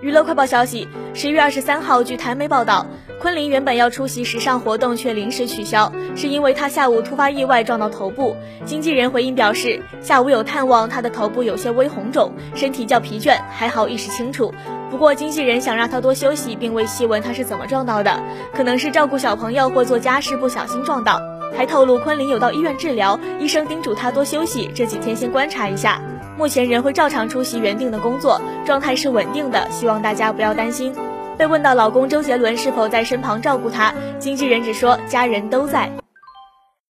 娱乐快报消息，十一月二十三号，据台媒报道，昆凌原本要出席时尚活动，却临时取消，是因为她下午突发意外撞到头部。经纪人回应表示，下午有探望，她的头部有些微红肿，身体较疲倦，还好意识清楚。不过经纪人想让她多休息，并未细问她是怎么撞到的，可能是照顾小朋友或做家事不小心撞到。还透露昆凌有到医院治疗，医生叮嘱她多休息，这几天先观察一下。目前仍会照常出席原定的工作，状态是稳定的，希望大家不要担心。被问到老公周杰伦是否在身旁照顾她，经纪人只说家人都在。